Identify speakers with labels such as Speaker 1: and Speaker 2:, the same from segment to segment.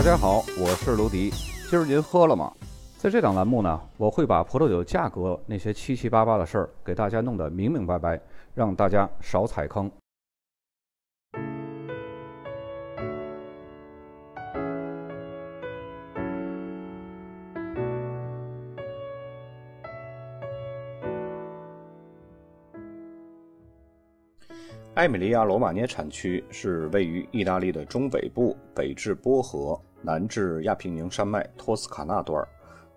Speaker 1: 大家好，我是卢迪。今儿您喝了吗？在这档栏目呢，我会把葡萄酒价格那些七七八八的事儿给大家弄得明明白白，让大家少踩坑。艾米利亚罗马涅产区是位于意大利的中北部，北至波河，南至亚平宁山脉托斯卡纳段，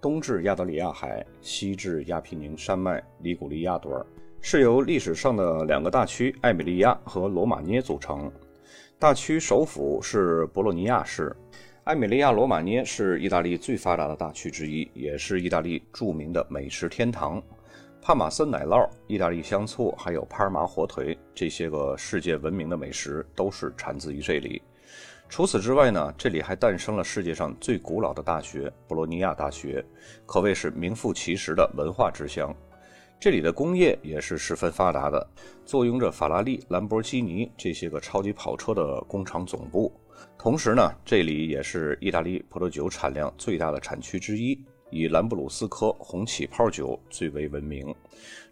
Speaker 1: 东至亚得里亚海，西至亚平宁山脉里古利亚段，是由历史上的两个大区艾米利亚和罗马涅组成。大区首府是博洛尼亚市。艾米利亚罗马涅是意大利最发达的大区之一，也是意大利著名的美食天堂。帕马森奶酪、意大利香醋，还有帕尔马火腿，这些个世界闻名的美食都是产自于这里。除此之外呢，这里还诞生了世界上最古老的大学——博洛尼亚大学，可谓是名副其实的文化之乡。这里的工业也是十分发达的，坐拥着法拉利、兰博基尼这些个超级跑车的工厂总部。同时呢，这里也是意大利葡萄酒产量最大的产区之一。以兰布鲁斯科红起泡酒最为闻名。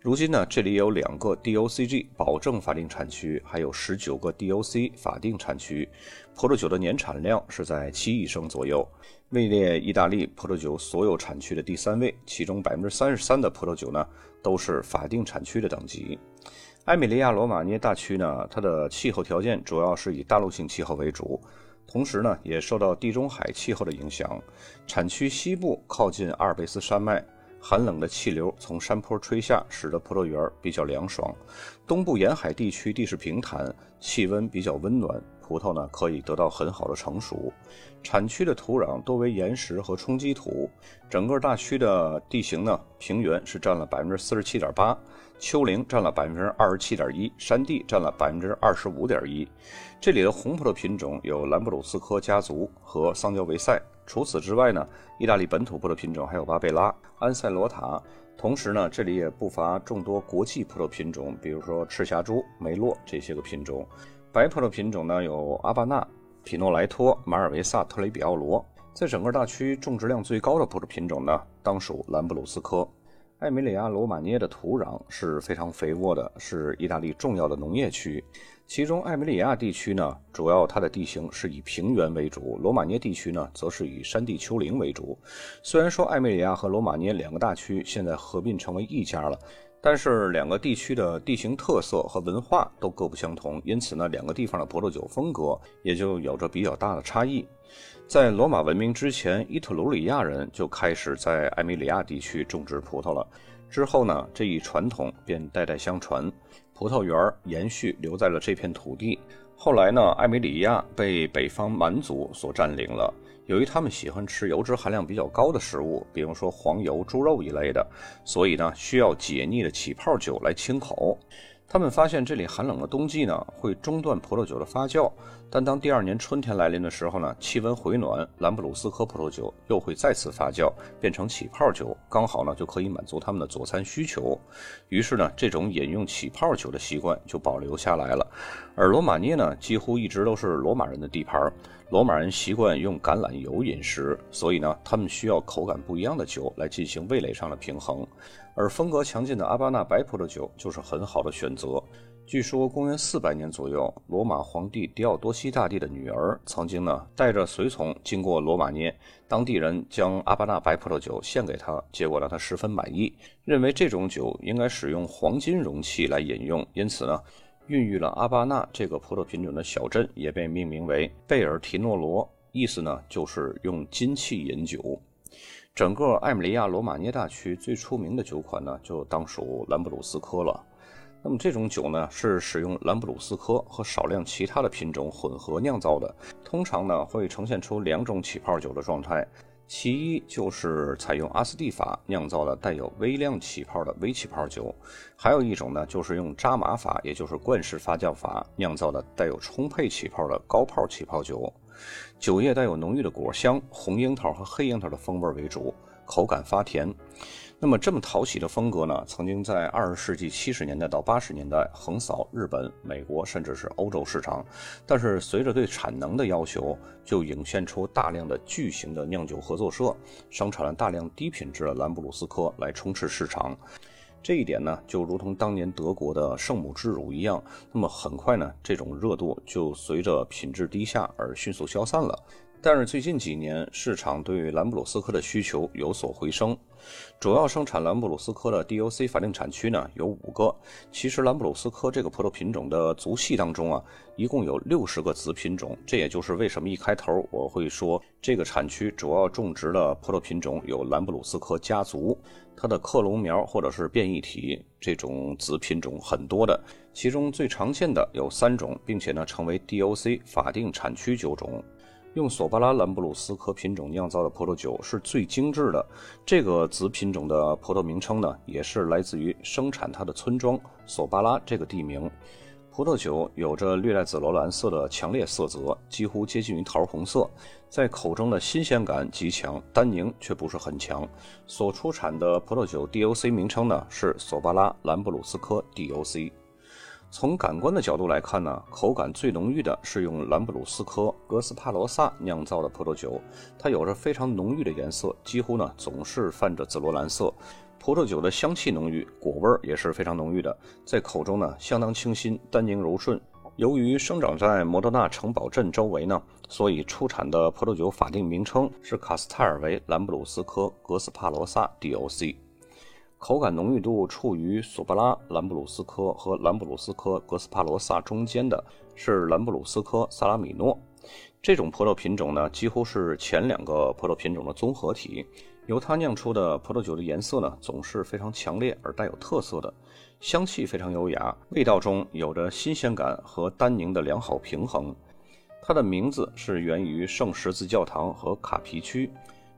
Speaker 1: 如今呢，这里有两个 DOCG 保证法定产区，还有十九个 DOC 法定产区。葡萄酒的年产量是在七亿升左右，位列意大利葡萄酒所有产区的第三位。其中百分之三十三的葡萄酒呢，都是法定产区的等级。埃米利亚罗马涅大区呢，它的气候条件主要是以大陆性气候为主。同时呢，也受到地中海气候的影响，产区西部靠近阿尔卑斯山脉，寒冷的气流从山坡吹下，使得葡萄园比较凉爽。东部沿海地区地势平坦，气温比较温暖，葡萄呢可以得到很好的成熟。产区的土壤多为岩石和冲积土，整个大区的地形呢，平原是占了百分之四十七点八。丘陵占了百分之二十七点一，山地占了百分之二十五点一。这里的红葡萄品种有兰布鲁斯科家族和桑娇维塞。除此之外呢，意大利本土葡萄品种还有巴贝拉、安塞罗塔。同时呢，这里也不乏众多国际葡萄品种，比如说赤霞珠、梅洛这些个品种。白葡萄品种呢有阿巴纳、皮诺莱托、马尔维萨、特雷比奥罗。在整个大区种植量最高的葡萄品种呢，当属兰布鲁斯科。艾米里亚罗马涅的土壤是非常肥沃的，是意大利重要的农业区。其中，艾米里亚地区呢，主要它的地形是以平原为主；罗马涅地区呢，则是以山地丘陵为主。虽然说艾米里亚和罗马涅两个大区现在合并成为一家了，但是两个地区的地形特色和文化都各不相同，因此呢，两个地方的葡萄酒风格也就有着比较大的差异。在罗马文明之前，伊特鲁里亚人就开始在艾米里亚地区种植葡萄了。之后呢，这一传统便代代相传，葡萄园延续留在了这片土地。后来呢，艾米里亚被北方蛮族所占领了。由于他们喜欢吃油脂含量比较高的食物，比如说黄油、猪肉一类的，所以呢，需要解腻的起泡酒来清口。他们发现这里寒冷的冬季呢会中断葡萄酒的发酵，但当第二年春天来临的时候呢，气温回暖，兰布鲁斯科葡萄酒又会再次发酵，变成起泡酒，刚好呢就可以满足他们的佐餐需求。于是呢，这种饮用起泡酒的习惯就保留下来了。而罗马涅呢，几乎一直都是罗马人的地盘。罗马人习惯用橄榄油饮食，所以呢，他们需要口感不一样的酒来进行味蕾上的平衡。而风格强劲的阿巴纳白葡萄酒就是很好的选择。据说公元四百年左右，罗马皇帝狄奥多西大帝的女儿曾经呢带着随从经过罗马涅，当地人将阿巴纳白葡萄酒献给他，结果让他十分满意，认为这种酒应该使用黄金容器来饮用，因此呢，孕育了阿巴纳这个葡萄品种的小镇也被命名为贝尔提诺罗，意思呢就是用金器饮酒。整个艾米利亚罗马涅大区最出名的酒款呢，就当属兰布鲁斯科了。那么这种酒呢，是使用兰布鲁斯科和少量其他的品种混合酿造的。通常呢，会呈现出两种起泡酒的状态，其一就是采用阿斯蒂法酿造的带有微量起泡的微起泡酒，还有一种呢，就是用扎马法，也就是灌式发酵法酿造的带有充沛起泡的高泡起泡酒。酒液带有浓郁的果香，红樱桃和黑樱桃的风味为主，口感发甜。那么这么讨喜的风格呢，曾经在二十世纪七十年代到八十年代横扫日本、美国，甚至是欧洲市场。但是随着对产能的要求，就涌现出大量的巨型的酿酒合作社，生产了大量低品质的兰布鲁斯科来充斥市场。这一点呢，就如同当年德国的圣母之乳一样。那么很快呢，这种热度就随着品质低下而迅速消散了。但是最近几年，市场对兰布鲁斯科的需求有所回升。主要生产兰布鲁斯科的 DOC 法定产区呢有五个。其实兰布鲁斯科这个葡萄品种的族系当中啊，一共有六十个子品种。这也就是为什么一开头我会说这个产区主要种植的葡萄品种有兰布鲁斯科家族，它的克隆苗或者是变异体这种子品种很多的。其中最常见的有三种，并且呢成为 DOC 法定产区酒种。用索巴拉兰布鲁斯科品种酿造的葡萄酒是最精致的。这个子品种的葡萄名称呢，也是来自于生产它的村庄索巴拉这个地名。葡萄酒有着略带紫罗兰色的强烈色泽，几乎接近于桃红色，在口中的新鲜感极强，单宁却不是很强。所出产的葡萄酒 DOC 名称呢是索巴拉兰布鲁斯科 DOC。从感官的角度来看呢，口感最浓郁的是用兰布鲁斯科格斯帕罗萨酿造的葡萄酒，它有着非常浓郁的颜色，几乎呢总是泛着紫罗兰色。葡萄酒的香气浓郁，果味也是非常浓郁的，在口中呢相当清新，单宁柔顺。由于生长在摩德纳城堡镇周围呢，所以出产的葡萄酒法定名称是卡斯泰尔维兰布鲁斯科格斯帕罗萨 DOC。口感浓郁度处于索巴拉兰布鲁斯科和兰布鲁斯科格斯帕罗萨中间的是兰布鲁斯科萨拉米诺。这种葡萄品种呢，几乎是前两个葡萄品种的综合体。由它酿出的葡萄酒的颜色呢，总是非常强烈而带有特色的，香气非常优雅，味道中有着新鲜感和单宁的良好平衡。它的名字是源于圣十字教堂和卡皮区，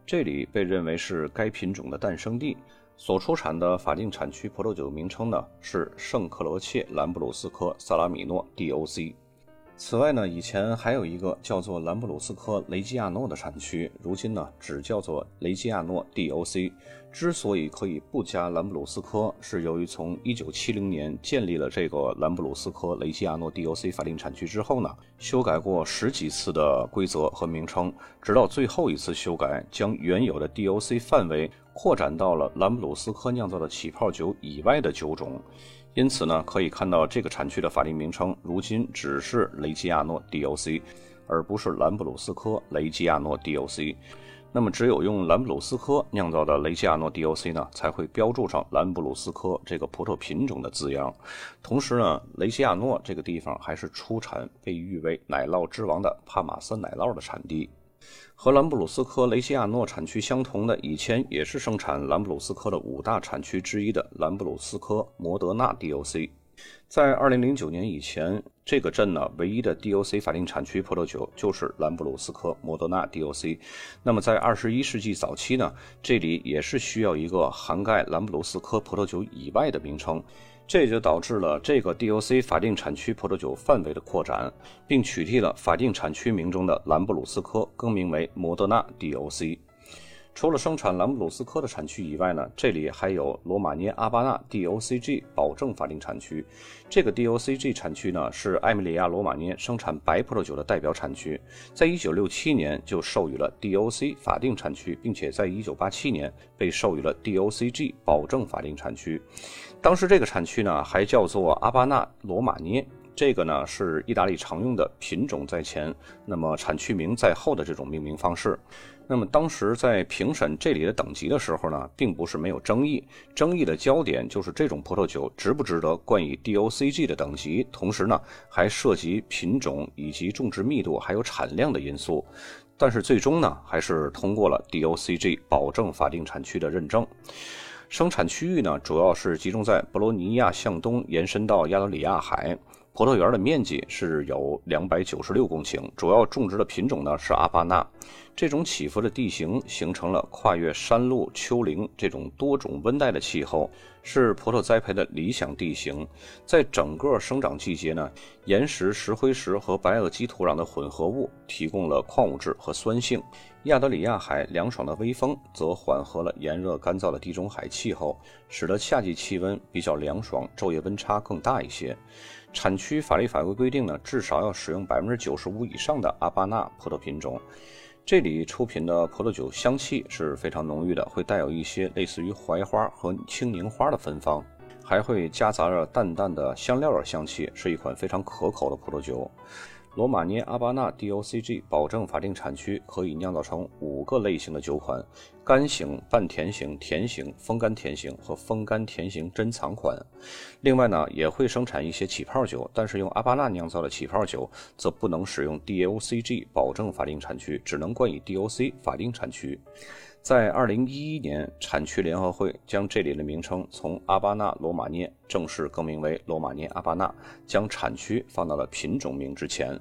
Speaker 1: 这里被认为是该品种的诞生地。所出产的法定产区葡萄酒名称呢是圣克罗切兰布鲁斯科萨拉米诺 DOC。此外呢，以前还有一个叫做兰布鲁斯科雷基亚诺的产区，如今呢只叫做雷基亚诺 DOC。之所以可以不加兰布鲁斯科，是由于从1970年建立了这个兰布鲁斯科雷基亚诺 DOC 法定产区之后呢，修改过十几次的规则和名称，直到最后一次修改，将原有的 DOC 范围扩展到了兰布鲁斯科酿造的起泡酒以外的酒种。因此呢，可以看到这个产区的法定名称如今只是雷基亚诺 DOC，而不是兰布鲁斯科雷基亚诺 DOC。那么，只有用兰布鲁斯科酿造的雷基亚诺 DOC 呢，才会标注上兰布鲁斯科这个葡萄品种的字样。同时呢，雷基亚诺这个地方还是出产被誉为奶酪之王的帕玛森奶酪的产地。和兰布鲁斯科雷西亚诺产区相同的，以前也是生产兰布鲁斯科的五大产区之一的兰布鲁斯科摩德纳 DOC。在2009年以前，这个镇呢唯一的 DOC 法定产区葡萄酒就是兰布鲁斯科摩德纳 DOC。那么在21世纪早期呢，这里也是需要一个涵盖兰布鲁斯科葡萄酒以外的名称，这就导致了这个 DOC 法定产区葡萄酒范围的扩展，并取缔了法定产区名中的兰布鲁斯科，更名为摩德纳 DOC。除了生产兰布鲁斯科的产区以外呢，这里还有罗马涅阿巴纳 DOCG 保证法定产区。这个 DOCG 产区呢，是埃米利亚罗马涅生产白葡萄酒的代表产区，在1967年就授予了 DOC 法定产区，并且在1987年被授予了 DOCG 保证法定产区。当时这个产区呢，还叫做阿巴纳罗马涅，这个呢是意大利常用的品种在前，那么产区名在后的这种命名方式。那么当时在评审这里的等级的时候呢，并不是没有争议，争议的焦点就是这种葡萄酒值不值得冠以 DOCG 的等级，同时呢还涉及品种以及种植密度还有产量的因素。但是最终呢还是通过了 DOCG 保证法定产区的认证。生产区域呢主要是集中在博罗尼亚向东延伸到亚得里亚海。葡萄园的面积是有两百九十六公顷，主要种植的品种呢是阿巴纳。这种起伏的地形形成了跨越山路、丘陵这种多种温带的气候，是葡萄栽培的理想地形。在整个生长季节呢，岩石、石灰石和白垩基土壤的混合物提供了矿物质和酸性。亚德里亚海凉爽的微风则缓和了炎热干燥的地中海气候，使得夏季气温比较凉爽，昼夜温差更大一些。产区法律法规规定呢，至少要使用百分之九十五以上的阿巴纳葡萄品种。这里出品的葡萄酒香气是非常浓郁的，会带有一些类似于槐花和青柠花的芬芳，还会夹杂着淡淡的香料的香气，是一款非常可口的葡萄酒。罗马涅阿巴纳 DOCG 保证法定产区可以酿造成五个类型的酒款：干型、半甜型、甜型、风干甜型和风干甜型珍藏款。另外呢，也会生产一些起泡酒，但是用阿巴纳酿造的起泡酒则不能使用 DOCG 保证法定产区，只能冠以 DOC 法定产区。在二零一一年，产区联合会将这里的名称从阿巴纳罗马涅正式更名为罗马涅阿巴纳，将产区放到了品种名之前。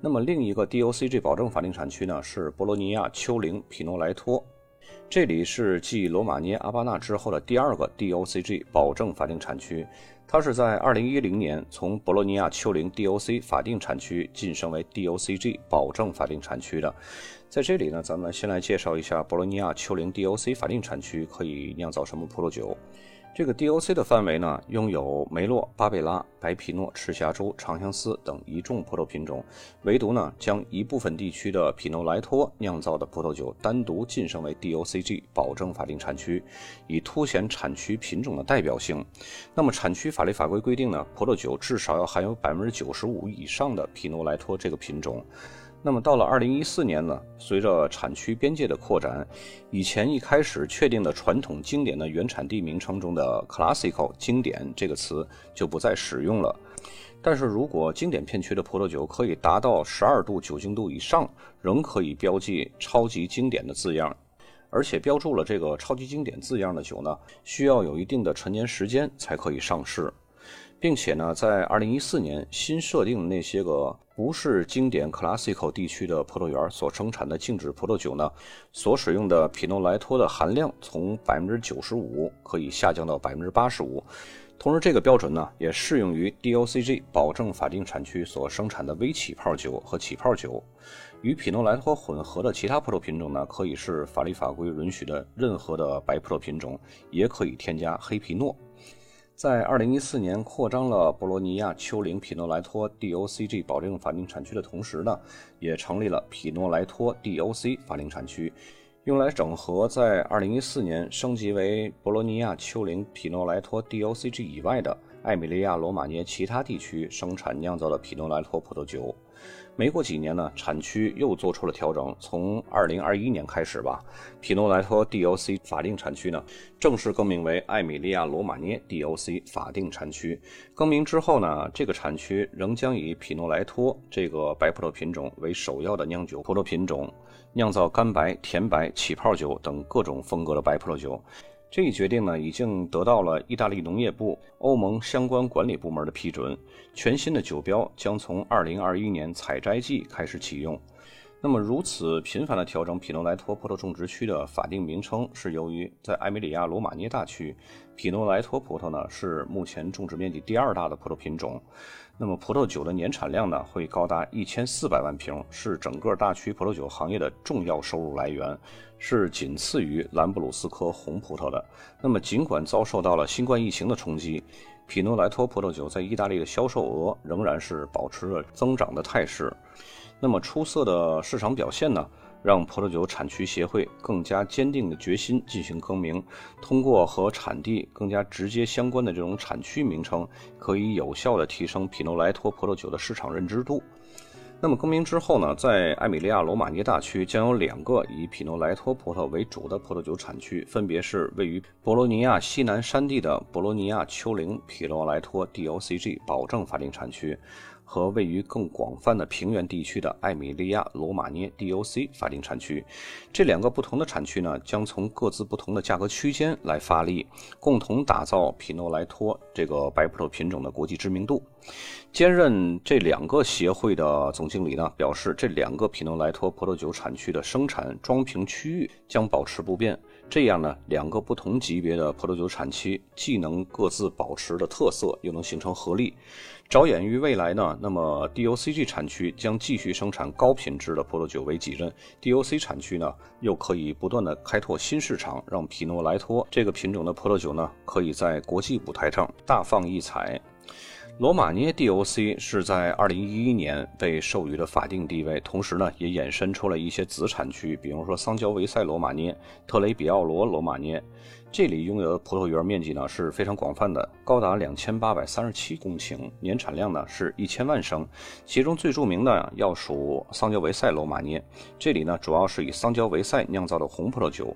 Speaker 1: 那么另一个 DOCG 保证法定产区呢，是博洛尼亚丘陵皮诺莱托，这里是继罗马涅阿巴纳之后的第二个 DOCG 保证法定产区。它是在二零一零年从博洛尼亚丘陵 DOC 法定产区晋升为 DOCG 保证法定产区的。在这里呢，咱们先来介绍一下博洛尼亚丘陵 DOC 法定产区可以酿造什么葡萄酒。这个 DOC 的范围呢，拥有梅洛、巴贝拉、白皮诺、赤霞珠、长相思等一众葡萄品种，唯独呢，将一部分地区的皮诺莱托酿造的葡萄酒单独晋升为 DOCG 保证法定产区，以凸显产区品种的代表性。那么，产区法律法规规定呢，葡萄酒至少要含有百分之九十五以上的皮诺莱托这个品种。那么到了二零一四年呢，随着产区边界的扩展，以前一开始确定的传统经典的原产地名称中的 “classical” 经典这个词就不再使用了。但是如果经典片区的葡萄酒可以达到十二度酒精度以上，仍可以标记“超级经典”的字样。而且标注了这个“超级经典”字样的酒呢，需要有一定的陈年时间才可以上市。并且呢，在二零一四年新设定的那些个不是经典 classical 地区的葡萄园所生产的静止葡萄酒呢，所使用的匹诺莱托的含量从百分之九十五可以下降到百分之八十五。同时，这个标准呢也适用于 DOCG 保证法定产区所生产的微起泡酒和起泡酒。与匹诺莱托混合的其他葡萄品种呢，可以是法律法规允许的任何的白葡萄品种，也可以添加黑皮诺。在二零一四年扩张了博洛尼亚丘陵匹诺莱托 DOCG 保证法定产区的同时呢，也成立了匹诺莱托 DOC 法定产区，用来整合在二零一四年升级为博洛尼亚丘陵匹诺莱托 DOCG 以外的艾米利亚罗马涅其他地区生产酿造的匹诺莱托葡萄酒。没过几年呢，产区又做出了调整。从二零二一年开始吧，皮诺莱托 DOC 法定产区呢正式更名为艾米利亚罗马涅 DOC 法定产区。更名之后呢，这个产区仍将以皮诺莱托这个白葡萄品种为首要的酿酒葡萄品种，酿造干白、甜白、起泡酒等各种风格的白葡萄酒。这一决定呢，已经得到了意大利农业部、欧盟相关管理部门的批准。全新的酒标将从二零二一年采摘季开始启用。那么，如此频繁的调整匹诺莱托葡萄种植区的法定名称，是由于在埃米里亚罗马涅大区，匹诺莱托葡萄呢是目前种植面积第二大的葡萄品种。那么，葡萄酒的年产量呢会高达一千四百万瓶，是整个大区葡萄酒行业的重要收入来源。是仅次于兰布鲁斯科红葡萄的。那么，尽管遭受到了新冠疫情的冲击，皮诺莱托葡萄酒在意大利的销售额仍然是保持着增长的态势。那么，出色的市场表现呢，让葡萄酒产区协会更加坚定的决心进行更名，通过和产地更加直接相关的这种产区名称，可以有效的提升匹诺莱托葡萄酒的市场认知度。那么更名之后呢，在埃米利亚罗马涅大区将有两个以匹诺莱托葡萄为主的葡萄酒产区，分别是位于博罗尼亚西南山地的博罗尼亚丘陵匹诺莱托 DOCG 保证法定产区，和位于更广泛的平原地区的艾米利亚罗马涅 DOC 法定产区。这两个不同的产区呢，将从各自不同的价格区间来发力，共同打造皮诺莱托这个白葡萄品种的国际知名度。兼任这两个协会的总经理呢表示，这两个皮诺莱托葡萄酒产区的生产装瓶区域将保持不变。这样呢，两个不同级别的葡萄酒产区既能各自保持的特色，又能形成合力。着眼于未来呢，那么 DOCG 产区将继续生产高品质的葡萄酒为己任，DOC 产区呢又可以不断的开拓新市场，让皮诺莱托这个品种的葡萄酒呢可以在国际舞台上大放异彩。罗马涅 DOC 是在2011年被授予的法定地位，同时呢，也衍生出了一些子产区，比如说桑娇维塞罗马涅、特雷比奥罗罗马涅。这里拥有的葡萄园面积呢是非常广泛的，高达两千八百三十七公顷，年产量呢是一千万升。其中最著名的要数桑娇维塞罗马涅，这里呢主要是以桑娇维塞酿造的红葡萄酒。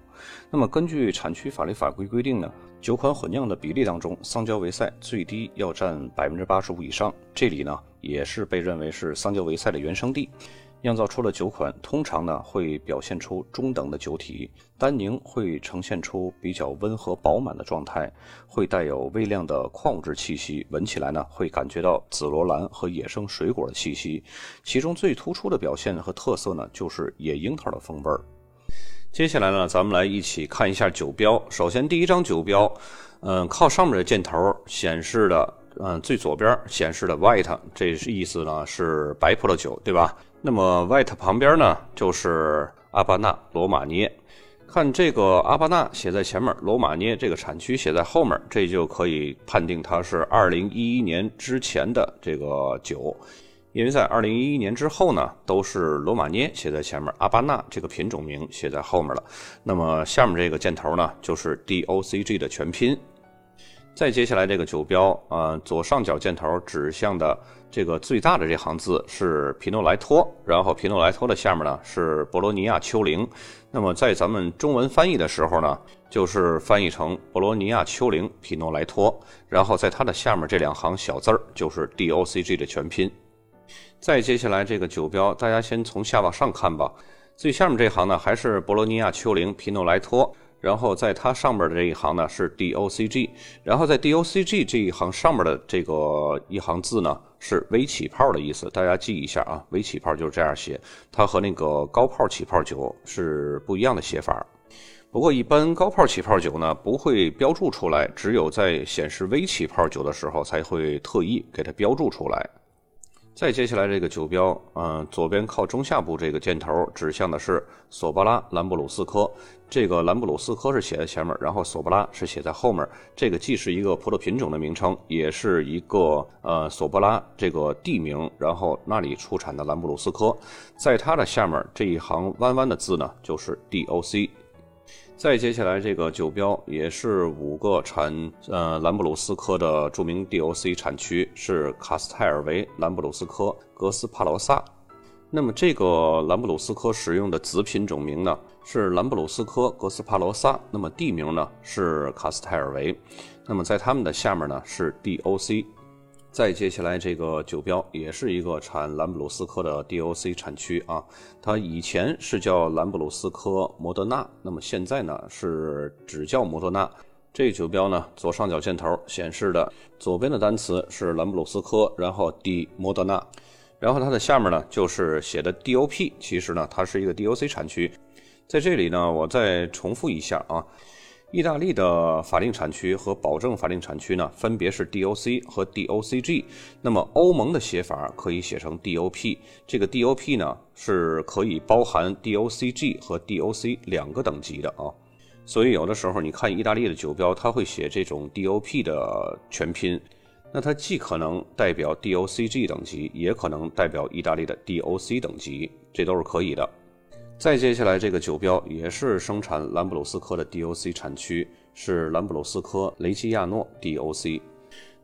Speaker 1: 那么根据产区法律法规规定呢，酒款混酿的比例当中，桑娇维塞最低要占百分之八十五以上。这里呢也是被认为是桑娇维塞的原生地。酿造出的酒款通常呢会表现出中等的酒体，单宁会呈现出比较温和饱满的状态，会带有微量的矿物质气息，闻起来呢会感觉到紫罗兰和野生水果的气息。其中最突出的表现和特色呢就是野樱桃的风味儿。接下来呢，咱们来一起看一下酒标。首先第一张酒标，嗯，靠上面的箭头显示的，嗯，最左边显示的 white，这是意思呢是白葡萄酒，对吧？那么，white 旁边呢，就是阿巴纳罗马涅。看这个阿巴纳写在前面，罗马涅这个产区写在后面，这就可以判定它是2011年之前的这个酒。因为在2011年之后呢，都是罗马涅写在前面，阿巴纳这个品种名写在后面了。那么下面这个箭头呢，就是 DOCG 的全拼。再接下来这个酒标，呃，左上角箭头指向的这个最大的这行字是皮诺莱托，然后皮诺莱托的下面呢是博罗尼亚丘陵。那么在咱们中文翻译的时候呢，就是翻译成博罗尼亚丘陵皮诺莱托，然后在它的下面这两行小字儿就是 DOCG 的全拼。再接下来这个酒标，大家先从下往上看吧，最下面这行呢还是博罗尼亚丘陵皮诺莱托。然后在它上面的这一行呢是 DOCG，然后在 DOCG 这一行上面的这个一行字呢是微起泡的意思，大家记一下啊，微起泡就是这样写，它和那个高泡起泡酒是不一样的写法。不过一般高泡起泡酒呢不会标注出来，只有在显示微起泡酒的时候才会特意给它标注出来。再接下来这个酒标，嗯，左边靠中下部这个箭头指向的是索巴拉兰布鲁斯科，这个兰布鲁斯科是写在前面，然后索巴拉是写在后面。这个既是一个葡萄品种的名称，也是一个呃索巴拉这个地名，然后那里出产的兰布鲁斯科，在它的下面这一行弯弯的字呢，就是 DOC。再接下来这个酒标也是五个产呃兰布鲁斯科的著名 DOC 产区是卡斯泰尔维兰布鲁斯科格斯帕罗萨。那么这个兰布鲁斯科使用的子品种名呢是兰布鲁斯科格斯帕罗萨，那么地名呢是卡斯泰尔维。那么在他们的下面呢是 DOC。再接下来这个酒标也是一个产兰布鲁斯科的 DOC 产区啊，它以前是叫兰布鲁斯科摩德纳，那么现在呢是只叫摩德纳。这个酒标呢左上角箭头显示的左边的单词是兰布鲁斯科，然后 D 摩德纳，然后它的下面呢就是写的 DOP，其实呢它是一个 DOC 产区。在这里呢我再重复一下啊。意大利的法定产区和保证法定产区呢，分别是 DOC 和 DOCG。那么欧盟的写法可以写成 DOP。这个 DOP 呢，是可以包含 DOCG 和 DOC 两个等级的啊。所以有的时候你看意大利的酒标，它会写这种 DOP 的全拼，那它既可能代表 DOCG 等级，也可能代表意大利的 DOC 等级，这都是可以的。再接下来这个酒标也是生产兰布鲁斯科的 DOC 产区，是兰布鲁斯科雷基亚诺 DOC。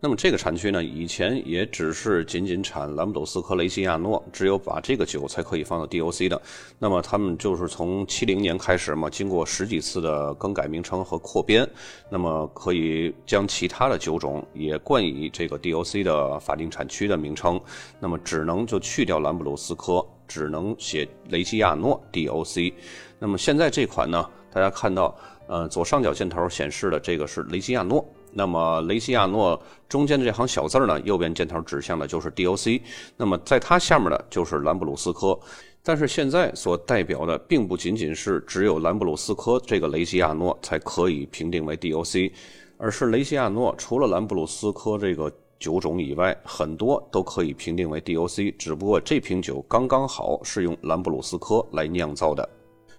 Speaker 1: 那么这个产区呢，以前也只是仅仅产兰布鲁斯科雷西亚诺，只有把这个酒才可以放到 DOC 的。那么他们就是从七零年开始嘛，经过十几次的更改名称和扩编，那么可以将其他的酒种也冠以这个 DOC 的法定产区的名称。那么只能就去掉兰布鲁斯科，只能写雷西亚诺 DOC。那么现在这款呢，大家看到，呃，左上角箭头显示的这个是雷西亚诺。那么雷西亚诺中间的这行小字呢，右边箭头指向的就是 DOC。那么在它下面的就是兰布鲁斯科。但是现在所代表的并不仅仅是只有兰布鲁斯科这个雷西亚诺才可以评定为 DOC，而是雷西亚诺除了兰布鲁斯科这个酒种以外，很多都可以评定为 DOC。只不过这瓶酒刚刚好是用兰布鲁斯科来酿造的。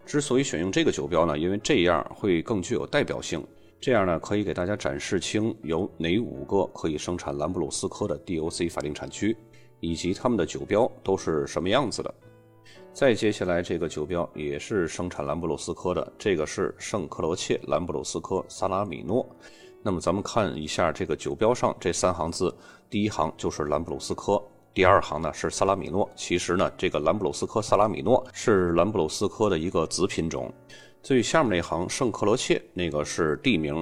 Speaker 1: 之所以选用这个酒标呢，因为这样会更具有代表性。这样呢，可以给大家展示清有哪五个可以生产兰布鲁斯科的 DOC 法定产区，以及他们的酒标都是什么样子的。再接下来这个酒标也是生产兰布鲁斯科的，这个是圣克罗切兰布鲁斯科萨拉米诺。那么咱们看一下这个酒标上这三行字，第一行就是兰布鲁斯科，第二行呢是萨拉米诺。其实呢，这个兰布鲁斯科萨拉米诺是兰布鲁斯科的一个子品种。最下面那行圣克罗切，那个是地名。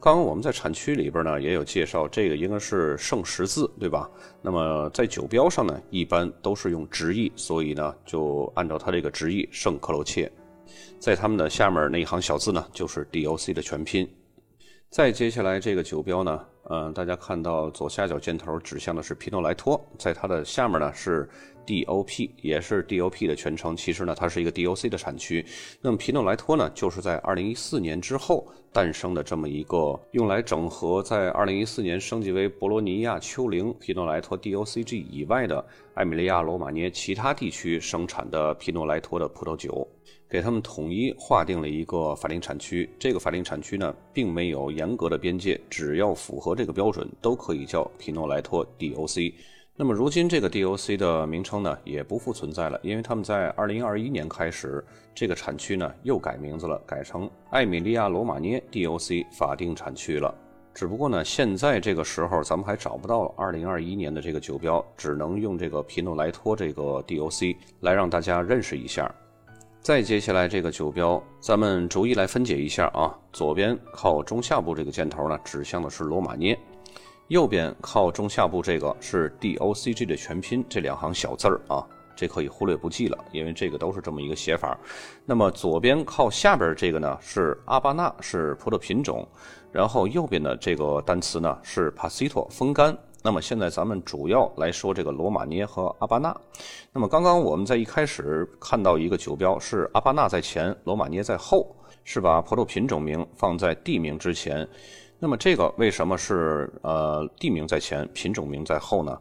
Speaker 1: 刚刚我们在产区里边呢也有介绍，这个应该是圣十字，对吧？那么在酒标上呢，一般都是用直译，所以呢就按照它这个直译圣克罗切。在他们的下面那一行小字呢，就是 DOC 的全拼。再接下来这个酒标呢，嗯，大家看到左下角箭头指向的是皮诺莱托，在它的下面呢是。DOP 也是 DOP 的全称，其实呢，它是一个 DOC 的产区。那么皮诺莱托呢，就是在2014年之后诞生的这么一个用来整合在2014年升级为博罗尼亚丘陵皮诺莱托 DOCG 以外的艾米利亚罗马涅其他地区生产的皮诺莱托的葡萄酒，给他们统一划定了一个法定产区。这个法定产区呢，并没有严格的边界，只要符合这个标准，都可以叫皮诺莱托 DOC。那么如今这个 DOC 的名称呢也不复存在了，因为他们在2021年开始，这个产区呢又改名字了，改成艾米利亚罗马涅 DOC 法定产区了。只不过呢，现在这个时候咱们还找不到2021年的这个酒标，只能用这个皮诺莱托这个 DOC 来让大家认识一下。再接下来这个酒标，咱们逐一来分解一下啊。左边靠中下部这个箭头呢，指向的是罗马涅。右边靠中下部这个是 DOCG 的全拼，这两行小字儿啊，这可以忽略不计了，因为这个都是这么一个写法。那么左边靠下边这个呢是阿巴纳，是葡萄品种，然后右边的这个单词呢是 Pasito 风干。那么现在咱们主要来说这个罗马涅和阿巴纳。那么刚刚我们在一开始看到一个酒标是阿巴纳在前，罗马涅在后，是把葡萄品种名放在地名之前。那么这个为什么是呃地名在前，品种名在后呢？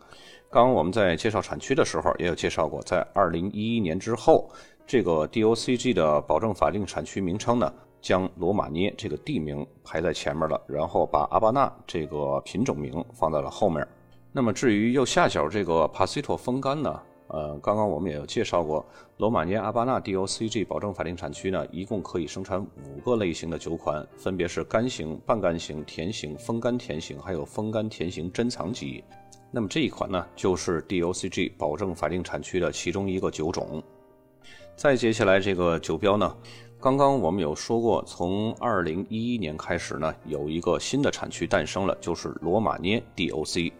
Speaker 1: 刚刚我们在介绍产区的时候也有介绍过，在二零一一年之后，这个 DOCG 的保证法定产区名称呢，将罗马涅这个地名排在前面了，然后把阿巴纳这个品种名放在了后面。那么至于右下角这个帕西托风干呢？呃，刚刚我们也有介绍过，罗马涅阿巴纳 DOCG 保证法定产区呢，一共可以生产五个类型的酒款，分别是干型、半干型、甜型、风干甜型，还有风干甜型珍藏级。那么这一款呢，就是 DOCG 保证法定产区的其中一个酒种。再接下来这个酒标呢，刚刚我们有说过，从二零一一年开始呢，有一个新的产区诞生了，就是罗马涅 DOC。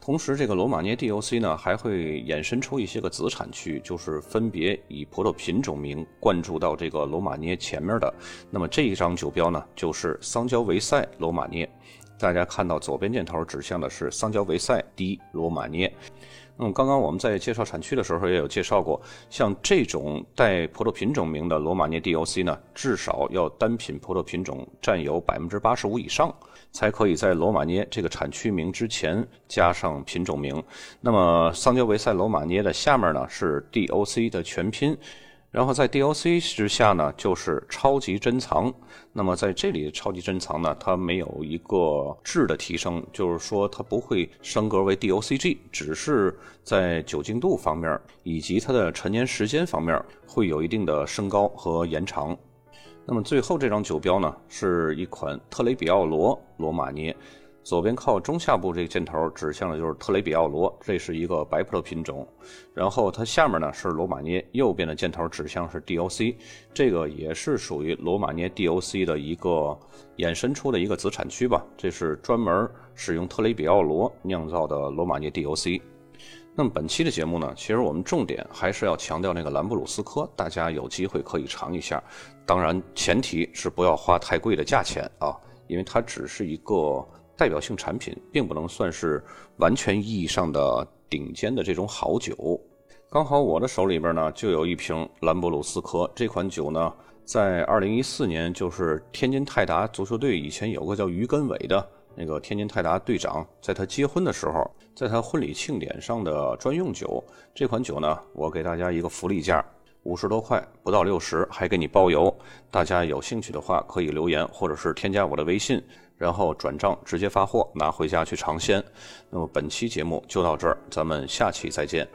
Speaker 1: 同时，这个罗马涅 DOC 呢，还会衍生出一些个子产区，就是分别以葡萄品种名灌注到这个罗马涅前面的。那么这一张酒标呢，就是桑娇维塞罗马涅。大家看到左边箭头指向的是桑娇维塞 D 罗马涅。那么刚刚我们在介绍产区的时候也有介绍过，像这种带葡萄品种名的罗马涅 DOC 呢，至少要单品葡萄品种占有百分之八十五以上，才可以在罗马涅这个产区名之前加上品种名。那么桑娇维塞罗马涅的下面呢是 DOC 的全拼。然后在 DOC 之下呢，就是超级珍藏。那么在这里，超级珍藏呢，它没有一个质的提升，就是说它不会升格为 DOCG，只是在酒精度方面以及它的陈年时间方面会有一定的升高和延长。那么最后这张酒标呢，是一款特雷比奥罗罗马涅。左边靠中下部这个箭头指向的就是特雷比奥罗，这是一个白葡萄品种。然后它下面呢是罗马涅，右边的箭头指向是 DOC，这个也是属于罗马涅 DOC 的一个衍生出的一个子产区吧。这是专门使用特雷比奥罗酿造的罗马涅 DOC。那么本期的节目呢，其实我们重点还是要强调那个兰布鲁斯科，大家有机会可以尝一下。当然前提是不要花太贵的价钱啊，因为它只是一个。代表性产品并不能算是完全意义上的顶尖的这种好酒。刚好我的手里边呢就有一瓶兰博鲁斯科这款酒呢，在二零一四年就是天津泰达足球队以前有个叫于根伟的那个天津泰达队长，在他结婚的时候，在他婚礼庆典上的专用酒。这款酒呢，我给大家一个福利价，五十多块，不到六十，还给你包邮。大家有兴趣的话，可以留言或者是添加我的微信。然后转账直接发货，拿回家去尝鲜。那么本期节目就到这儿，咱们下期再见。